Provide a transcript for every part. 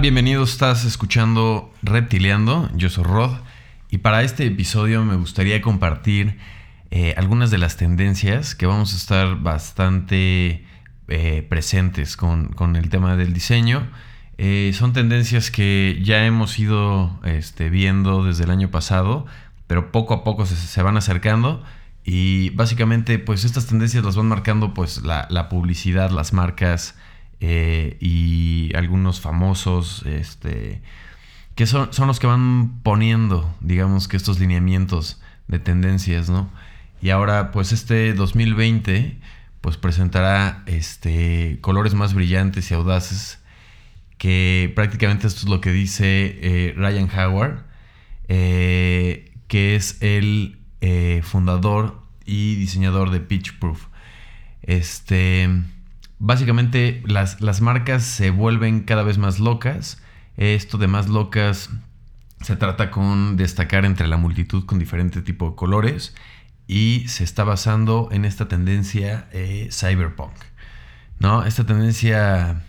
bienvenidos, estás escuchando Reptileando, yo soy Rod y para este episodio me gustaría compartir eh, algunas de las tendencias que vamos a estar bastante eh, presentes con, el tema del diseño. Eh, son tendencias que ya hemos ido este, viendo desde el año pasado, pero poco a poco se, van acercando y básicamente pues estas tendencias las van marcando pues la publicidad, las marcas, eh, y algunos famosos, este, que son, son, los que van poniendo, digamos que estos lineamientos de tendencias, ¿no? Y ahora, pues este 2020, pues presentará este, colores más brillantes y audaces, que prácticamente esto es lo que dice eh, Ryan Howard, eh, que es el fundador y diseñador de Pitch Proof. Este básicamente las, las, marcas se vuelven cada vez más locas. Esto de más locas se trata con destacar entre la multitud con diferente tipo de colores y se está basando en esta tendencia eh, cyberpunk. ¿no? Esta tendencia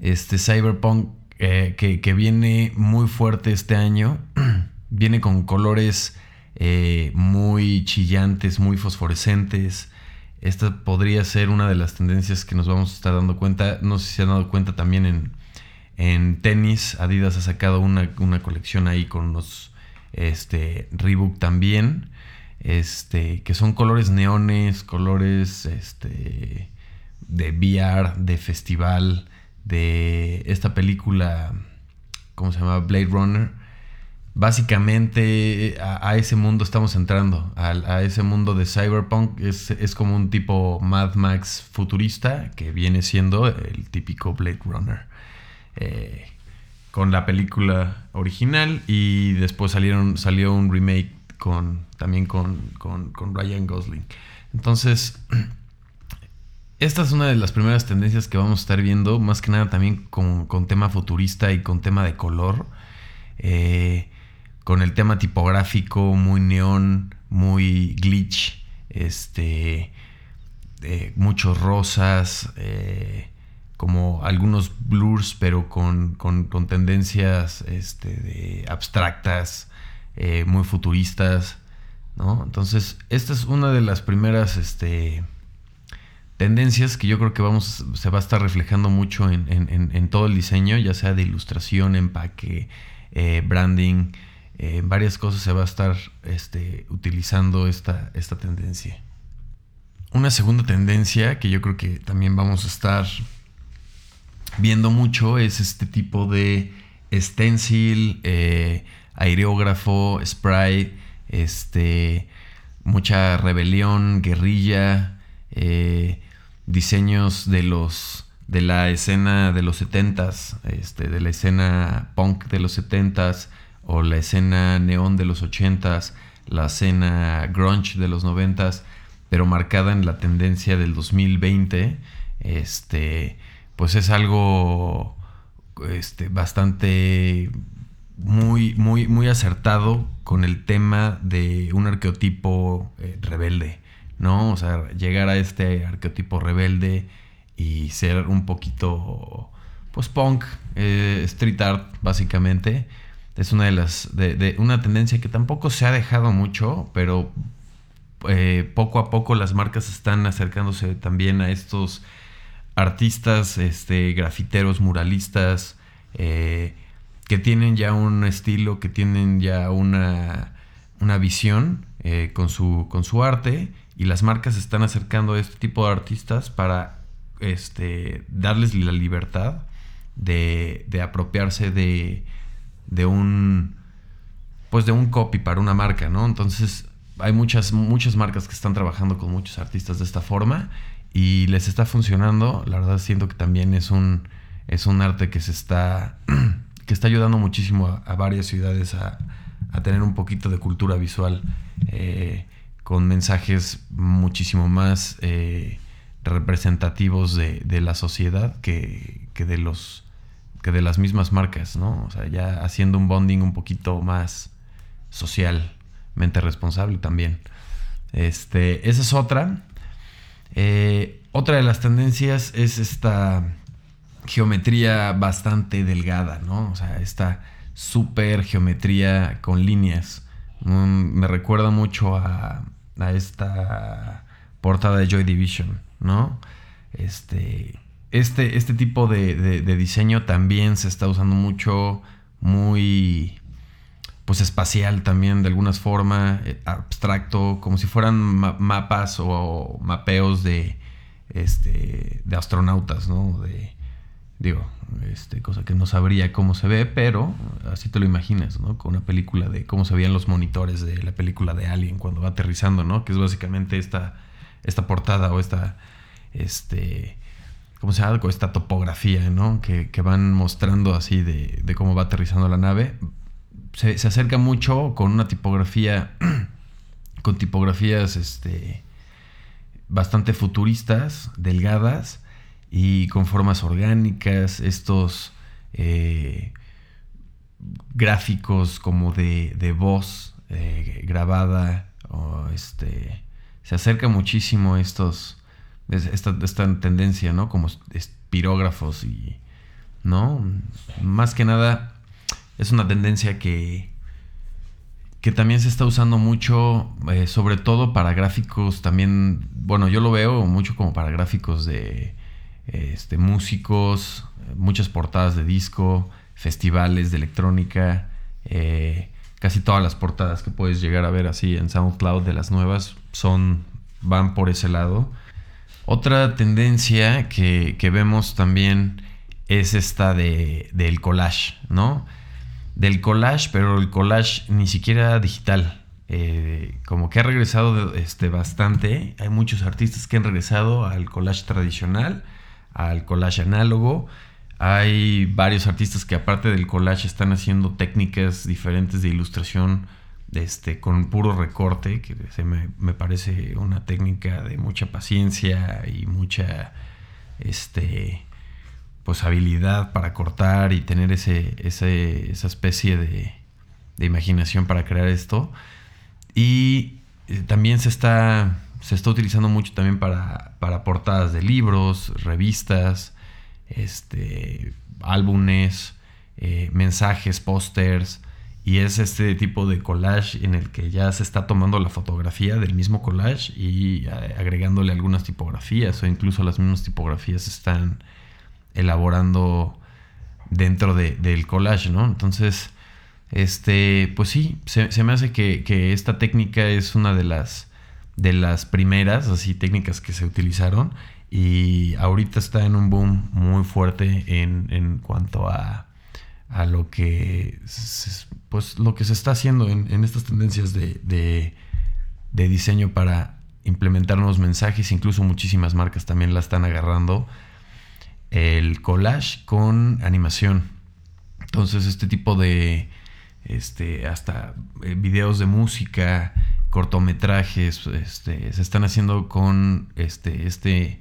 este, cyberpunk eh, que, viene muy fuerte este año, viene con colores eh, muy chillantes, muy fosforescentes, esta podría ser una de las tendencias que nos vamos a estar dando cuenta. No sé si se han dado cuenta también en, en tenis. Adidas ha sacado una, colección ahí con los este, Reebok también. Este, que son colores neones, colores este, de VR, de festival, de esta película, ¿cómo se llama? Blade Runner básicamente a, ese mundo estamos entrando, a, ese mundo de cyberpunk. Es, como un tipo Mad Max futurista que viene siendo el típico Blade Runner. Eh, con la película original y después salieron, salió un remake con, también con, Ryan Gosling. Entonces, esta es una de las primeras tendencias que vamos a estar viendo, más que nada también con, tema futurista y con tema de color. Eh, con el tema tipográfico muy neón, muy glitch, este, eh, muchos rosas, eh, como algunos blurs, pero con, tendencias este, abstractas, eh, muy futuristas. ¿no? Entonces, esta es una de las primeras este, tendencias que yo creo que vamos, se va a estar reflejando mucho en, en todo el diseño, ya sea de ilustración, empaque, branding, en varias cosas se va a estar este, utilizando esta, esta tendencia. Una segunda tendencia que yo creo que también vamos a estar viendo mucho es este tipo de stencil, eh, aerógrafo, spray, este, mucha rebelión, guerrilla, eh, diseños de los de la escena de los 70s, este, de la escena punk de los 70s, o la escena neón de los 80s, la escena grunge de los 90s, pero marcada en la tendencia del 2020, este, pues es algo este, bastante muy, muy, muy acertado con el tema de un arqueotipo eh, rebelde, ¿no? O sea, llegar a este arqueotipo rebelde y ser un poquito, pues punk, eh, street art, básicamente es una de las de, una tendencia que tampoco se ha dejado mucho, pero eh, poco a poco las marcas están acercándose también a estos artistas, este, grafiteros, muralistas, eh, que tienen ya un estilo, que tienen ya una, una visión eh, con, su, con su arte y las marcas están acercando a este tipo de artistas para este, darles la libertad de, de apropiarse de de un pues de un copy para una marca, ¿no? Entonces hay muchas muchas marcas que están trabajando con muchos artistas de esta forma y les está funcionando. La verdad siento que también es un es un arte que se está que está ayudando muchísimo a, varias ciudades a, tener un poquito de cultura visual eh, con mensajes muchísimo más eh, representativos de, de, la sociedad que, que de los de las mismas marcas, ¿no? O sea, ya haciendo un bonding un poquito más socialmente responsable también. Este, esa es otra. Eh, otra de las tendencias es esta geometría bastante delgada, ¿no? O sea, esta super geometría con líneas. me recuerda mucho a, a, esta portada de Joy Division, ¿no? Este, este, este tipo de, diseño también se está usando mucho, muy pues espacial también de alguna forma, eh, abstracto, como si fueran mapas o mapeos de, este, de astronautas, ¿no? De, digo, este, cosa que no sabría cómo se ve, pero así te lo imaginas, ¿no? Con una película de cómo se veían los monitores de la película de Alien cuando va aterrizando, ¿no? Que es básicamente esta, esta portada o esta, este, ¿cómo se llama? Esta topografía, ¿no? Que, van mostrando así de, de, cómo va aterrizando la nave. Se, se acerca mucho con una tipografía, con tipografías, este, bastante futuristas, delgadas y con formas orgánicas, estos eh, gráficos como de, de voz eh, grabada, o este, se acerca muchísimo estos, esta, esta tendencia, ¿no? Como espirógrafos y, ¿no? Más que nada es una tendencia que que también se está usando mucho, eh, sobre todo para gráficos también, bueno, yo lo veo mucho como para gráficos de este, músicos, muchas portadas de disco, festivales de electrónica, eh, casi todas las portadas que puedes llegar a ver así en SoundCloud de las nuevas son, van por ese lado. Otra tendencia que, que vemos también es esta de, del collage, ¿no? del collage, pero el collage ni siquiera digital. Eh, como que ha regresado este, bastante. Hay muchos artistas que han regresado al collage tradicional, al collage análogo. Hay varios artistas que aparte del collage están haciendo técnicas diferentes de ilustración este, con puro recorte, que se me, me, parece una técnica de mucha paciencia y mucha este, pues habilidad para cortar y tener ese, esa especie de, imaginación para crear esto. Y eh, también se está, se está utilizando mucho también para, para portadas de libros, revistas, este, álbumes, eh, mensajes, pósters. Y es este tipo de collage en el que ya se está tomando la fotografía del mismo collage y eh, agregándole algunas tipografías o incluso las mismas tipografías están elaborando dentro del collage, ¿no? Entonces, este, pues sí, se, me hace que, esta técnica es una de las, de las primeras, así, técnicas que se utilizaron y ahorita está en un boom muy fuerte en, cuanto a, a, lo que, pues, lo que se está haciendo en, estas tendencias de, de, diseño para implementar nuevos mensajes, incluso muchísimas marcas también la están agarrando el collage con animación. Entonces este tipo de, este, hasta eh, videos de música, cortometrajes, este, se están haciendo con este, este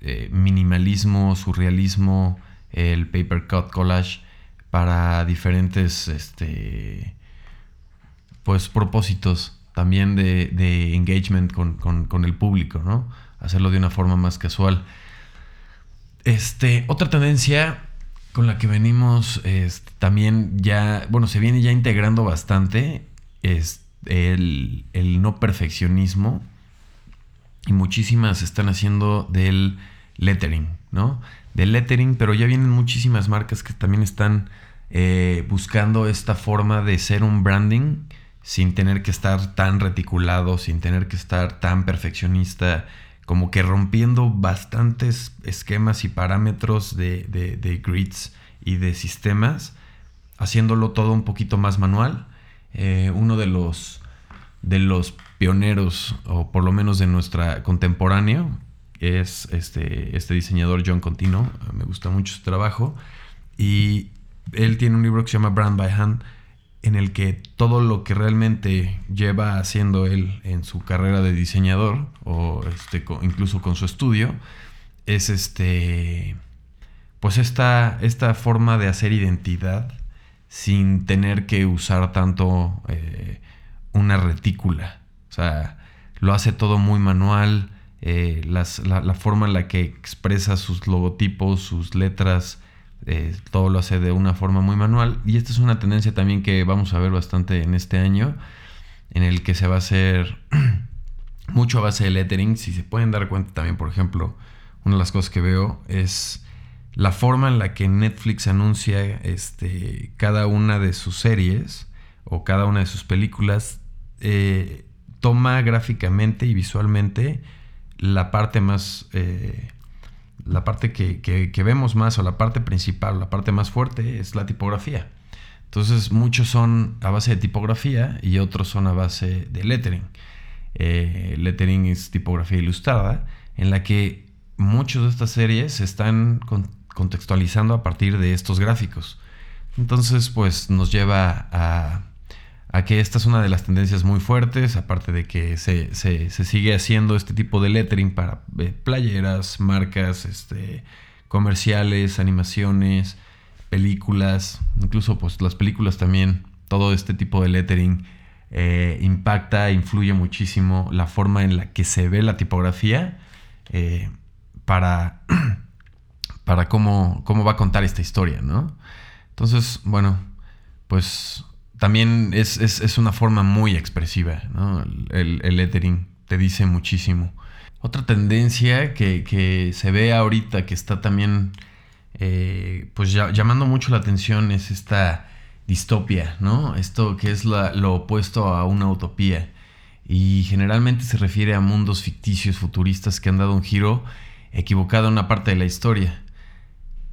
eh, minimalismo, surrealismo, el paper cut collage para diferentes, este, pues propósitos también de, engagement con, con el público, ¿no? Hacerlo de una forma más casual. Este, otra tendencia con la que venimos también ya, bueno, se viene ya integrando bastante es el, no perfeccionismo y muchísimas están haciendo del lettering, ¿no? Del lettering, pero ya vienen muchísimas marcas que también están eh, buscando esta forma de ser un branding sin tener que estar tan reticulado, sin tener que estar tan perfeccionista como que rompiendo bastantes esquemas y parámetros de, grids y de sistemas, haciéndolo todo un poquito más manual. Eh, uno de los, de los pioneros, o por lo menos de nuestra contemporáneo, es este, este diseñador John Contino. Me gusta mucho su trabajo. Y él tiene un libro que se llama Brand by Hand en el que todo lo que realmente lleva haciendo él en su carrera de diseñador o este, incluso con su estudio es este pues esta, esta forma de hacer identidad sin tener que usar tanto eh, una retícula. O sea lo hace todo muy manual eh, la, forma en la que expresa sus logotipos, sus letras, eh, todo lo hace de una forma muy manual. Y esta es una tendencia también que vamos a ver bastante en este año, en el que se va a hacer mucho a base de lettering. Si se pueden dar cuenta también, por ejemplo, una de las cosas que veo es la forma en la que Netflix anuncia este, cada una de sus series o cada una de sus películas. Eh, toma gráficamente y visualmente la parte más eh, la parte que, vemos más o la parte principal, la parte más fuerte es la tipografía. Entonces muchos son a base de tipografía y otros son a base de lettering. Eh, lettering es tipografía ilustrada, en la que muchas de estas series se están contextualizando a partir de estos gráficos. Entonces pues nos lleva a a que esta es una de las tendencias muy fuertes, aparte de que se, sigue haciendo este tipo de lettering para eh, playeras, marcas, este, comerciales, animaciones, películas, incluso pues las películas también, todo este tipo de lettering eh, impacta, influye muchísimo la forma en la que se ve la tipografía eh, para, para cómo, cómo va a contar esta historia, ¿no? Entonces, bueno, pues también es, una forma muy expresiva, ¿no? El, lettering te dice muchísimo. Otra tendencia que, se ve ahorita que está también eh, pues llamando mucho la atención es esta distopia, ¿no? Esto que es lo opuesto a una utopía. Y generalmente se refiere a mundos ficticios futuristas que han dado un giro equivocado en una parte de la historia.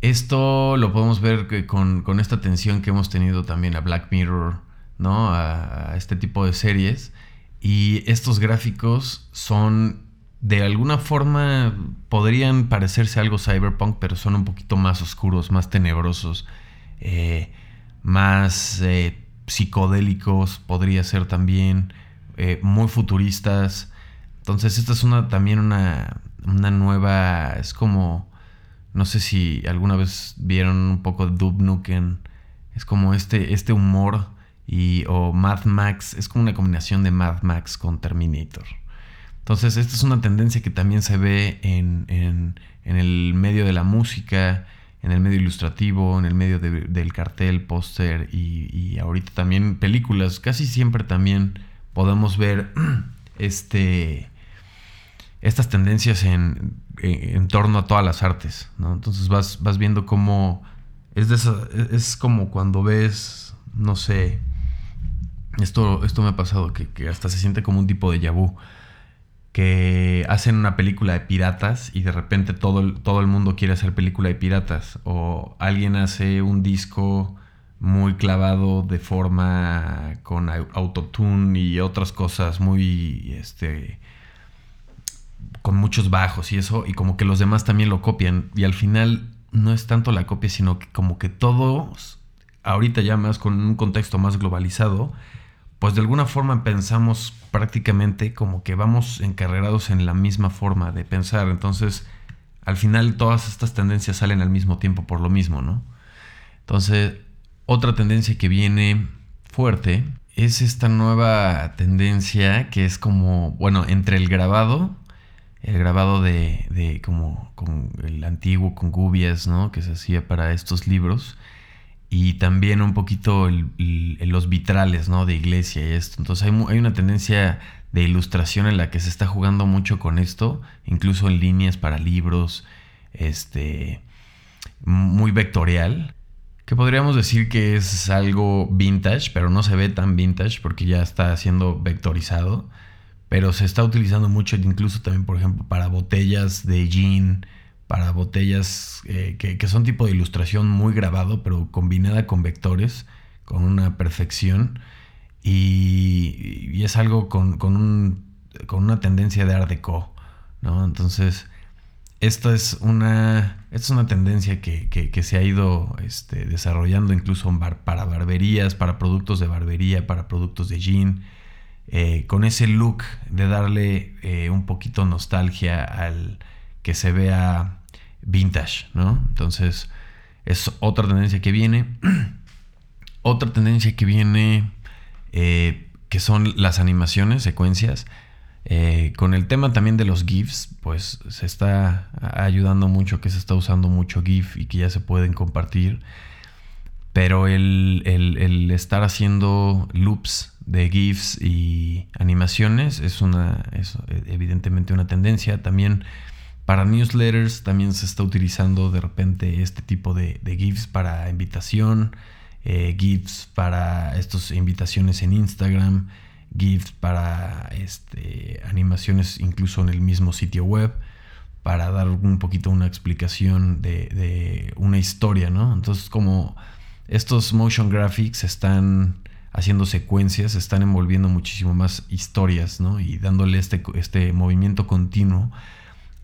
Esto lo podemos ver con, esta atención que hemos tenido también a Black Mirror, ¿no? A, este tipo de series. Y estos gráficos son, de alguna forma, podrían parecerse algo cyberpunk, pero son un poquito más oscuros, más tenebrosos, eh, más eh, psicodélicos, podría ser también, eh, muy futuristas. Entonces, esta es una, también una, una nueva, es como no sé si alguna vez vieron un poco Dub. Es como este, este humor y, o Mad Max. Es como una combinación de Mad Max con Terminator. Entonces, esta es una tendencia que también se ve en, en, el medio de la música, en el medio ilustrativo, en el medio del cartel, póster y, y, ahorita también películas. Casi siempre también podemos ver este, estas tendencias en, en, torno a todas las artes, ¿no? Entonces vas, vas viendo cómo es, de es como cuando ves, no sé, esto, esto me ha pasado, que, hasta se siente como un tipo de yabú, que hacen una película de piratas y de repente todo el, todo el mundo quiere hacer película de piratas, o alguien hace un disco muy clavado de forma con autotune y otras cosas muy este con muchos bajos y eso, y como que los demás también lo copian. Y al final no es tanto la copia, sino que como que todos, ahorita ya más con un contexto más globalizado, pues de alguna forma pensamos prácticamente como que vamos encarrerados en la misma forma de pensar. Entonces, al final todas estas tendencias salen al mismo tiempo por lo mismo, ¿no? Entonces, otra tendencia que viene fuerte es esta nueva tendencia que es como, bueno, entre el grabado el grabado de, de, como con el antiguo con gubias, ¿no? Que se hacía para estos libros. Y también un poquito los vitrales, ¿no? De iglesia y esto. Entonces hay, hay, una tendencia de ilustración en la que se está jugando mucho con esto, incluso en líneas para libros, este, muy vectorial. Que podríamos decir que es algo vintage, pero no se ve tan vintage porque ya está siendo vectorizado pero se está utilizando mucho incluso también, por ejemplo, para botellas de gin, para botellas eh, que, son tipo de ilustración muy grabado, pero combinada con vectores, con una perfección. Y, es algo con, con, una tendencia de art deco, ¿no? Entonces, esta es una, es una tendencia que, se ha ido este, desarrollando incluso para barberías, para productos de barbería, para productos de gin eh, con ese look de darle eh, un poquito nostalgia al que se vea vintage, ¿no? Entonces es otra tendencia que viene. otra tendencia que viene eh, que son las animaciones, secuencias. Con el tema también de los GIFs, pues se está ayudando mucho, que se está usando mucho GIF y que ya se pueden compartir. Pero el, estar haciendo loops de GIFs y animaciones es una es evidentemente una tendencia. También para newsletters también se está utilizando de repente este tipo de, GIFs para invitación, eh, GIFs para estas invitaciones en Instagram, GIFs para este, animaciones incluso en el mismo sitio web, para dar un poquito una explicación de, de una historia, ¿no? Entonces como estos motion graphics están haciendo secuencias, están envolviendo muchísimo más historias, ¿no? Y dándole este, este movimiento continuo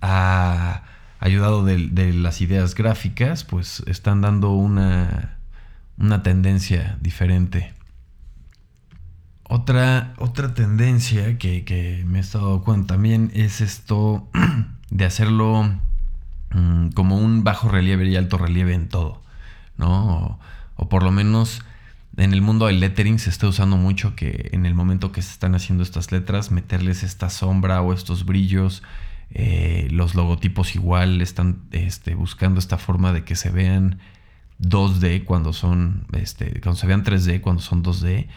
ha ayudado de, las ideas gráficas, pues están dando una, una tendencia diferente. Otra, otra tendencia que, me he estado dando también es esto de hacerlo mm, como un bajo relieve y alto relieve en todo, ¿no? O, por lo menos en el mundo del lettering se está usando mucho que en el momento que se están haciendo estas letras, meterles esta sombra o estos brillos eh, los logotipos igual están este, buscando esta forma de que se vean 2D cuando son, este, cuando se vean 3D cuando son 2D.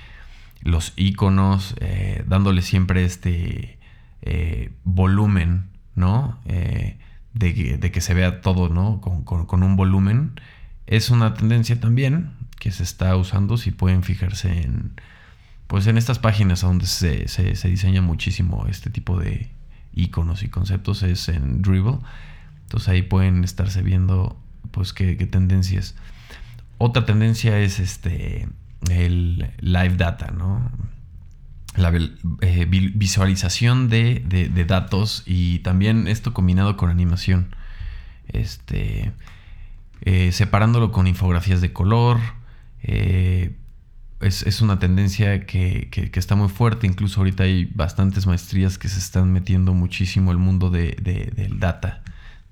Los iconos, eh, dándole siempre este eh, volumen, ¿no? De, que se vea todo, ¿no? Con, un volumen. Es una tendencia también que se está usando. Si pueden fijarse en, pues en estas páginas donde se, se diseña muchísimo este tipo de, iconos y conceptos es en Dribble. Entonces ahí pueden estarse viendo pues qué, tendencias. Otra tendencia es este el live data, ¿no? La eh, visualización de, datos y también esto combinado con animación. Este, eh, separándolo con infografías de color, eh, es, una tendencia que, está muy fuerte. Incluso ahorita hay bastantes maestrías que se están metiendo muchísimo el mundo de, del data,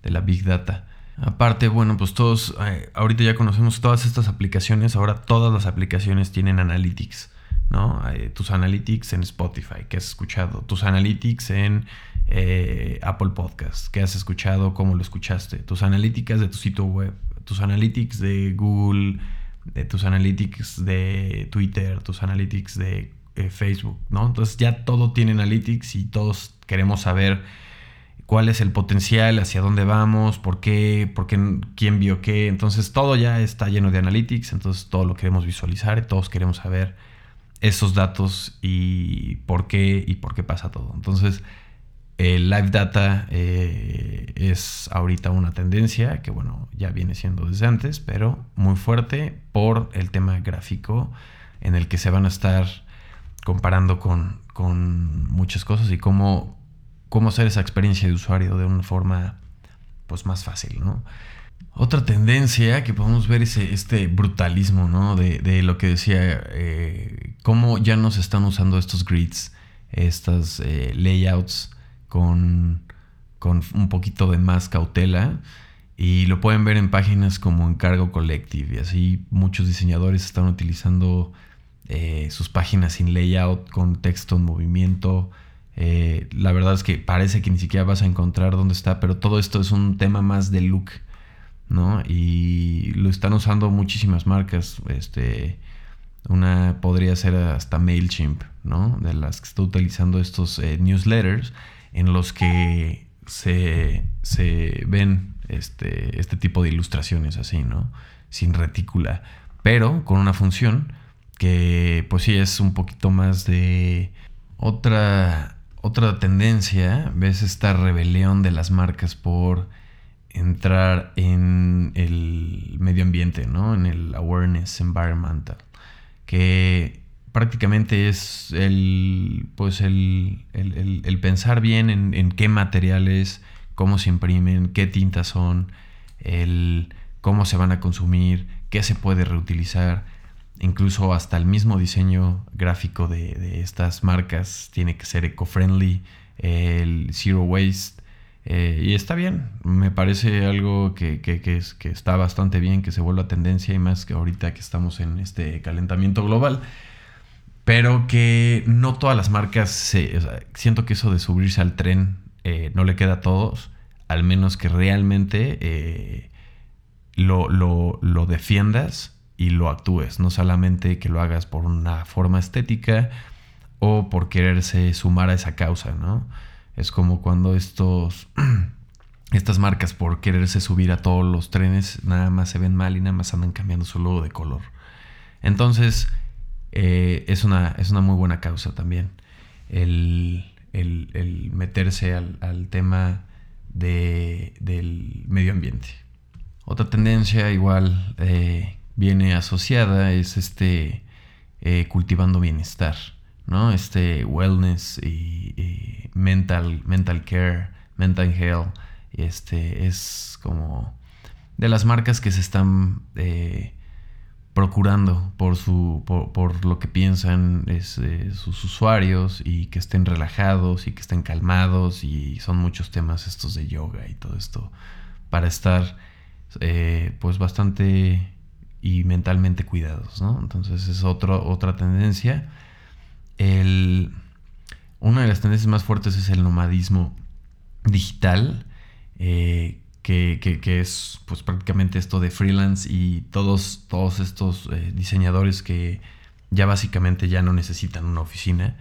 de la big data. Aparte, bueno, pues todos, eh, ahorita ya conocemos todas estas aplicaciones. Ahora todas las aplicaciones tienen analytics, ¿no? Eh, tus analytics en Spotify, que has escuchado. Tus analytics en Apple Podcast, que has escuchado, cómo lo escuchaste. Tus analíticas de tu sitio web. Tus analytics de Google de tus analytics de Twitter, tus analytics de eh, Facebook, ¿no? Entonces ya todo tiene analytics y todos queremos saber cuál es el potencial, hacia dónde vamos, por qué, por qué, quién vio qué. Entonces todo ya está lleno de analytics, entonces todo lo queremos visualizar todos queremos saber esos datos y por qué y por qué pasa todo. Entonces el live data eh, es ahorita una tendencia que, bueno, ya viene siendo desde antes, pero muy fuerte por el tema gráfico en el que se van a estar comparando con, muchas cosas y cómo, cómo hacer esa experiencia de usuario de una forma pues, más fácil, ¿no? Otra tendencia que podemos ver es este brutalismo, ¿no? De, lo que decía, eh, cómo ya no se están usando estos grids, estas eh, layouts con, un poquito de más cautela. Y lo pueden ver en páginas como Encargo Collective. Y así muchos diseñadores están utilizando eh, sus páginas sin layout, con texto en movimiento. Eh, la verdad es que parece que ni siquiera vas a encontrar dónde está, pero todo esto es un tema más de look, ¿no? Y lo están usando muchísimas marcas. Este, una podría ser hasta MailChimp, ¿no? De las que está utilizando estos eh, newsletters en los que se, ven este, este tipo de ilustraciones así, ¿no? Sin retícula, pero con una función que pues sí es un poquito más de otra, otra tendencia, ves esta rebelión de las marcas por entrar en el medio ambiente, ¿no? En el awareness environmental, que prácticamente es el, pues el, pensar bien en, qué materiales, cómo se imprimen, qué tintas son, el cómo se van a consumir, qué se puede reutilizar. Incluso hasta el mismo diseño gráfico de, estas marcas tiene que ser eco-friendly, el zero waste. Eh, y está bien, me parece algo que, que, que, que está bastante bien, que se vuelva tendencia y más que ahorita que estamos en este calentamiento global. Pero que no todas las marcas se, siento que eso de subirse al tren eh, no le queda a todos, al menos que realmente eh, lo, lo, defiendas y lo actúes, no solamente que lo hagas por una forma estética o por quererse sumar a esa causa, ¿no? Es como cuando estos, estas marcas por quererse subir a todos los trenes nada más se ven mal y nada más andan cambiando su logo de color. Entonces, eh, es, una, es una muy buena causa también. El, meterse al, tema del medio ambiente. Otra tendencia igual eh, viene asociada es este eh, cultivando bienestar, ¿no? Este wellness y, mental, mental care, mental health, este es como de las marcas que se están procurando por, su, por, lo que piensan eh, sus usuarios y que estén relajados y que estén calmados y son muchos temas estos de yoga y todo esto para estar eh, pues bastante y mentalmente cuidados, ¿no? Entonces es otra tendencia. El, una de las tendencias más fuertes es el nomadismo digital, eh, que, es pues prácticamente esto de freelance y todos, todos estos eh, diseñadores que ya básicamente ya no necesitan una oficina.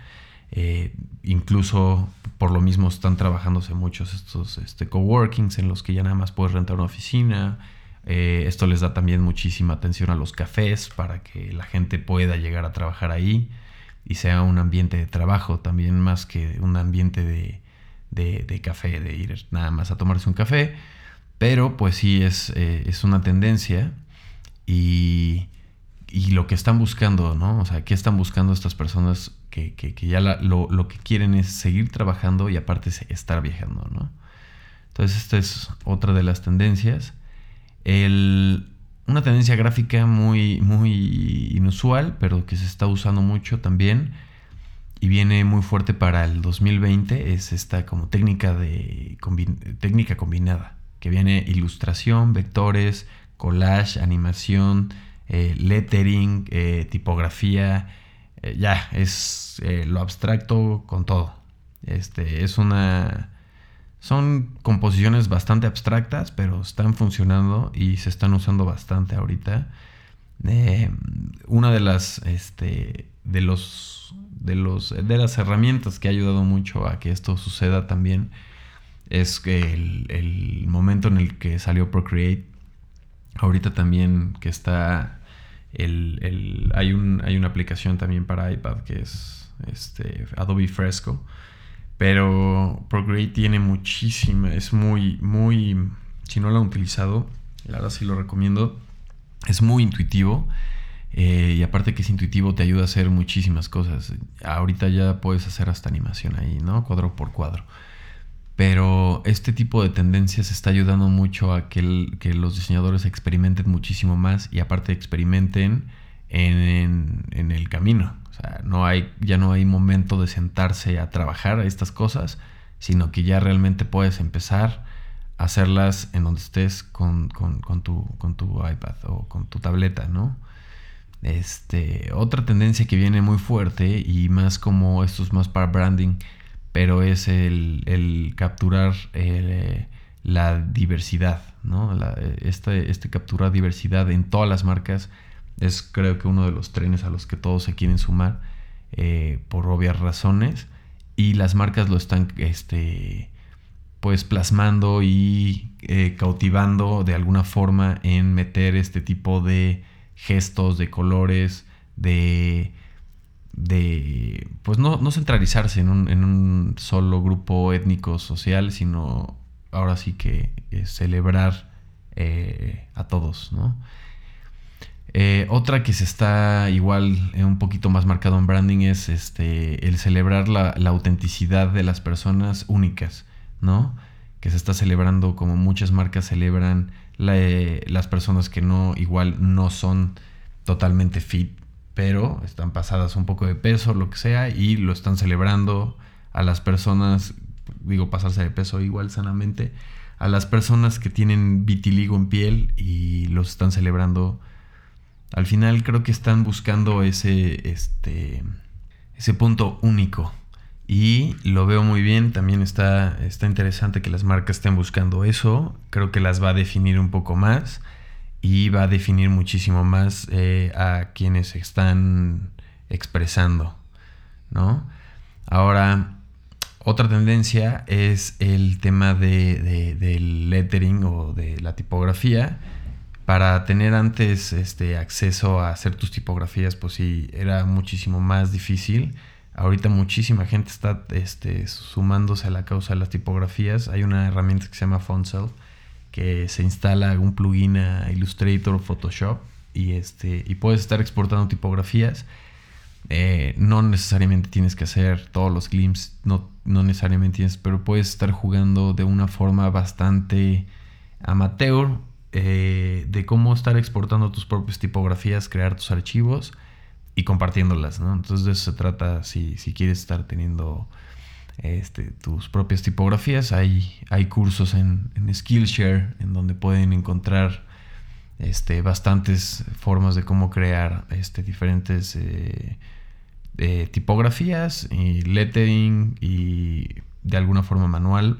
Eh, incluso por lo mismo están trabajándose muchos estos este, coworkings en los que ya nada más puedes rentar una oficina. Eh, esto les da también muchísima atención a los cafés para que la gente pueda llegar a trabajar ahí y sea un ambiente de trabajo también más que un ambiente de, de café, de ir nada más a tomarse un café. Pero pues sí, es, eh, es una tendencia y, y, lo que están buscando, ¿no? O sea, ¿qué están buscando estas personas que, que, que ya lo, lo, que quieren es seguir trabajando y aparte estar viajando, ¿no? Entonces esta es otra de las tendencias. El, una tendencia gráfica muy, muy inusual, pero que se está usando mucho también y viene muy fuerte para el 2020 es esta como técnica de técnica combinada que viene ilustración, vectores, collage, animación, eh, lettering, eh, tipografía, eh, ya, es lo abstracto con todo. Este, es una... Son composiciones bastante abstractas, pero están funcionando y se están usando bastante ahorita. una de las, este, de los, de los, de las herramientas que ha ayudado mucho a que esto suceda también es que el, momento en el que salió Procreate, ahorita también que está el, hay, un, hay una aplicación también para iPad que es este, Adobe Fresco, pero Procreate tiene muchísima, es muy, muy, si no lo han utilizado, la verdad sí lo recomiendo, es muy intuitivo. Eh, y aparte que es intuitivo te ayuda a hacer muchísimas cosas. Ahorita ya puedes hacer hasta animación ahí, ¿no? Cuadro por cuadro. Pero este tipo de tendencias está ayudando mucho a que, los diseñadores experimenten muchísimo más y aparte experimenten en, el camino. O sea, no hay, ya no hay momento de sentarse a trabajar estas cosas, sino que ya realmente puedes empezar a hacerlas en donde estés con, tu, con tu iPad o con tu tableta, ¿no? Este, otra tendencia que viene muy fuerte y más como esto es más para branding pero es el, capturar eh, la diversidad, ¿no? este, este capturar diversidad en todas las marcas es creo que uno de los trenes a los que todos se quieren sumar eh, por obvias razones y las marcas lo están este, pues plasmando y eh, cautivando de alguna forma en meter este tipo de gestos, de colores, de de, pues no, no centralizarse en un, en un, solo grupo étnico social, sino ahora sí que eh, celebrar eh, a todos, ¿no? Eh, otra que se está igual un poquito más marcado en branding es este, el celebrar la, la, autenticidad de las personas únicas, ¿no? Que se está celebrando como muchas marcas celebran las personas que no, igual no son totalmente fit, pero están pasadas un poco de peso, lo que sea, y lo están celebrando a las personas, digo pasarse de peso igual sanamente, a las personas que tienen vitiligo en piel y los están celebrando. Al final creo que están buscando ese, este, ese punto único. Y lo veo muy bien, también está, está interesante que las marcas estén buscando eso, creo que las va a definir un poco más y va a definir muchísimo más eh, a quienes están expresando, ¿no? Ahora, otra tendencia es el tema de, del lettering o de la tipografía. Para tener antes este acceso a hacer tus tipografías, pues sí, era muchísimo más difícil. Ahorita muchísima gente está este, sumándose a la causa de las tipografías. Hay una herramienta que se llama Fontcell que se instala un plugin a Illustrator o Photoshop y, este, y puedes estar exportando tipografías. Eh, no necesariamente tienes que hacer todos los glimpses, no, no necesariamente tienes, pero puedes estar jugando de una forma bastante amateur eh, de cómo estar exportando tus propias tipografías, crear tus archivos y compartiéndolas, ¿no? Entonces de eso se trata si, si quieres estar teniendo este, tus propias tipografías. Hay, hay cursos en, Skillshare en donde pueden encontrar este, bastantes formas de cómo crear este, diferentes eh, eh, tipografías y lettering y de alguna forma manual.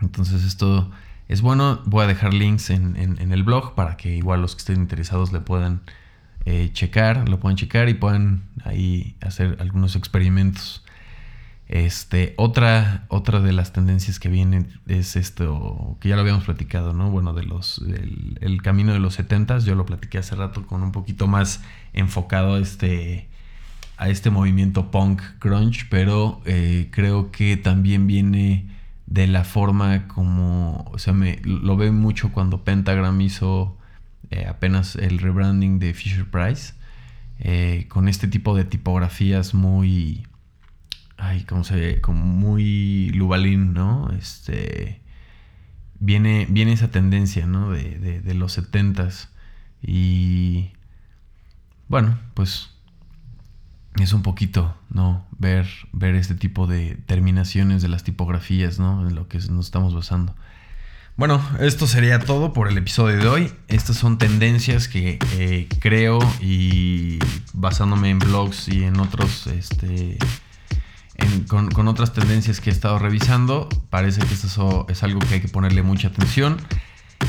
Entonces esto es bueno, voy a dejar links en, el blog para que igual los que estén interesados le puedan eh, checar, lo puedan checar y puedan ahí hacer algunos experimentos. Este, otra, otra de las tendencias que vienen es esto, que ya lo habíamos platicado, ¿no? Bueno, de los, el camino de los 70 yo lo platiqué hace rato con un poquito más enfocado a este, a este movimiento punk grunge, pero eh, creo que también viene de la forma como, o sea, me, lo veo mucho cuando Pentagram hizo eh, apenas el rebranding de Fisher Price, eh, con este tipo de tipografías muy, ay, ¿cómo se ve? Como muy Lubalín, ¿no? Este, viene, viene esa tendencia, ¿no? De, de, de los setentas y, bueno, pues es un poquito, ¿no? Ver, ver este tipo de terminaciones de las tipografías, ¿no? En lo que nos estamos basando. Bueno, esto sería todo por el episodio de hoy. Estas son tendencias que eh, creo y basándome en blogs y en otros, este, con, con, otras tendencias que he estado revisando, parece que eso es algo que hay que ponerle mucha atención.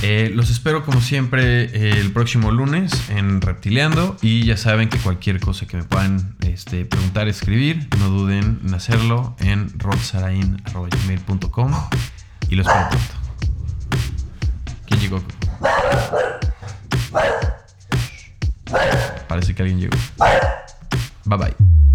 Eh, los espero como siempre eh, el próximo lunes en Reptileando y ya saben que cualquier cosa que me puedan este, preguntar, escribir, no duden en hacerlo en rodsarain.com y los espero pronto. ¿Quién llegó? Parece que alguien llegó. Bye bye.